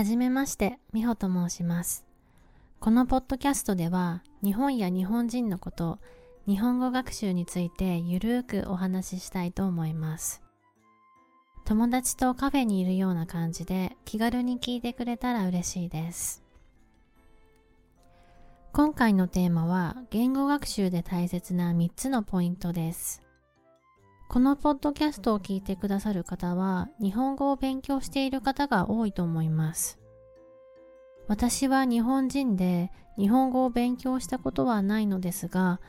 はじめまして、みほと申します。このポッドキャストでは、日本や日本人のこと、日本語学習についてゆるーくお話ししたいと思います。友達とカフェにいるような感じで気軽に聞いてくれたら嬉しいです。今回のテーマは言語学習で大切な3つのポイントです。このポッドキャストを聞いてくださる方は日本語を勉強している方が多いと思います。私は日本人で日本語を勉強したことはないのですが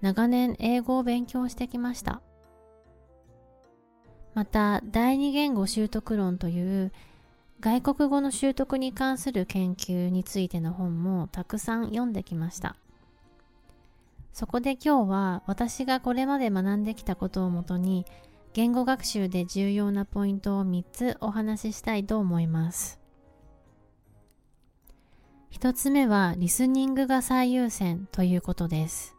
長年英語を勉強してきました。また第二言語習得論という外国語の習得に関する研究についての本もたくさん読んできました。そこで今日は私がこれまで学んできたことをもとに言語学習で重要なポイントを3つお話ししたいと思います。1つ目はリスニングが最優先ということです。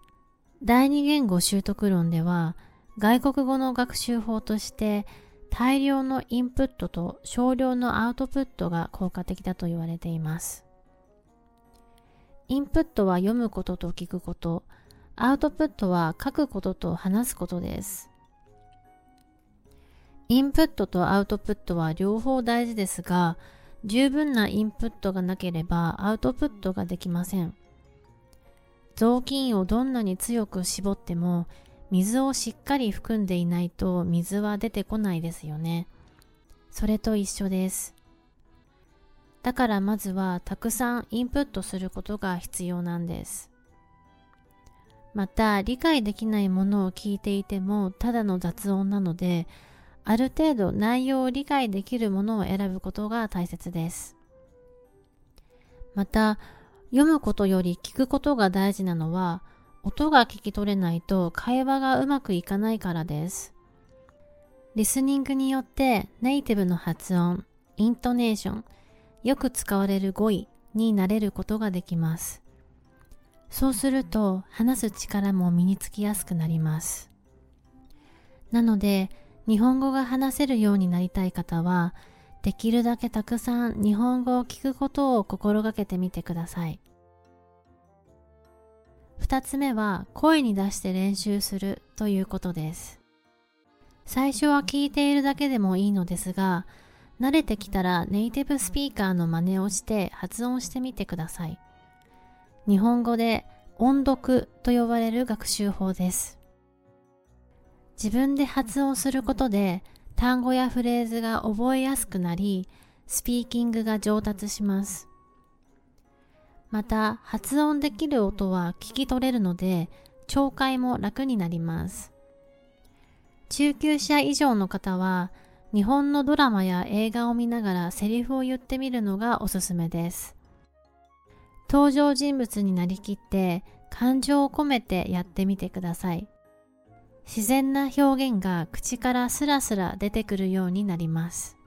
第二言語習得論では外国語の学習法として大量のインプットと少量のアウトプットが効果的だと言われています。インプットは読むことと聞くこと、アウトプットは書くことと話すことです。インプットとアウトプットは両方大事ですが、十分なインプットがなければアウトプットができません。雑巾をどんなに強く絞っても水をしっかり含んでいないと水は出てこないですよね。それと一緒です。だからまずはたくさんインプットすることが必要なんです。また理解できないものを聞いていてもただの雑音なのである程度内容を理解できるものを選ぶことが大切です。また読むことより聞くことが大事なのは音が聞き取れないと会話がうまくいかないからです。リスニングによってネイティブの発音イントネーションよく使われる語彙になれることができます。そうすると話す力も身につきやすくなります。なので日本語が話せるようになりたい方はできるだけたくさん日本語を聞くことを心がけてみてください。二つ目は声に出して練習するということです。最初は聞いているだけでもいいのですが、慣れてきたらネイティブスピーカーの真似をして発音してみてください。日本語で音読と呼ばれる学習法です。自分で発音することで単語やフレーズが覚えやすくなり、スピーキングが上達します。また、発音できる音は聞き取れるので、聴解も楽になります。中級者以上の方は、日本のドラマや映画を見ながらセリフを言ってみるのがおすすめです。登場人物になりきって感情を込めてやってみてください。自然な表現が口からスラスラ出てくるようになります。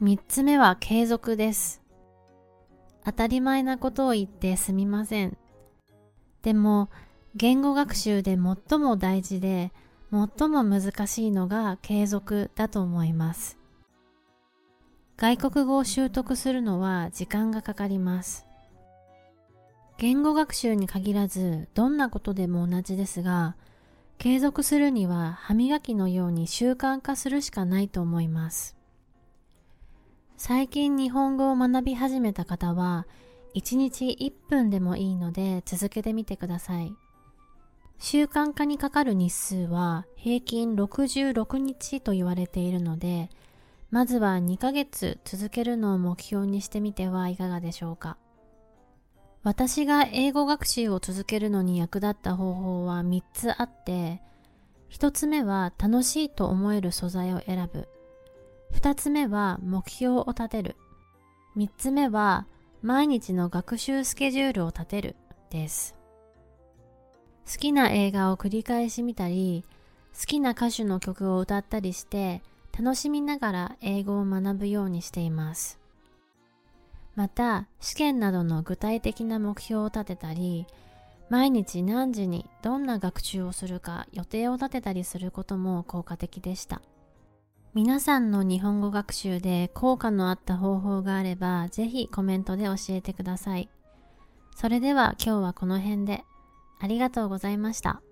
三つ目は継続です。当たり前なことを言ってすみません。でも、言語学習で最も大事で、最も難しいのが継続だと思います。外国語を習得するのは時間がかかります。言語学習に限らずどんなことでも同じですが継続するには歯磨きのように習慣化するしかないと思います。最近日本語を学び始めた方は1日1分でもいいので続けてみてください。習慣化にかかる日数は平均66日と言われているのでまずは2ヶ月続けるのを目標にしてみてはいかがでしょうか。私が英語学習を続けるのに役立った方法は3つあって、1つ目は楽しいと思える素材を選ぶ。2つ目は目標を立てる。3つ目は毎日の学習スケジュールを立てるです。好きな映画を繰り返し見たり、好きな歌手の曲を歌ったりして楽しみながら英語を学ぶようにしています。また試験などの具体的な目標を立てたり毎日何時にどんな学習をするか予定を立てたりすることも効果的でした皆さんの日本語学習で効果のあった方法があれば、ぜひコメントで教えてください。それでは今日はこの辺で。ありがとうございました。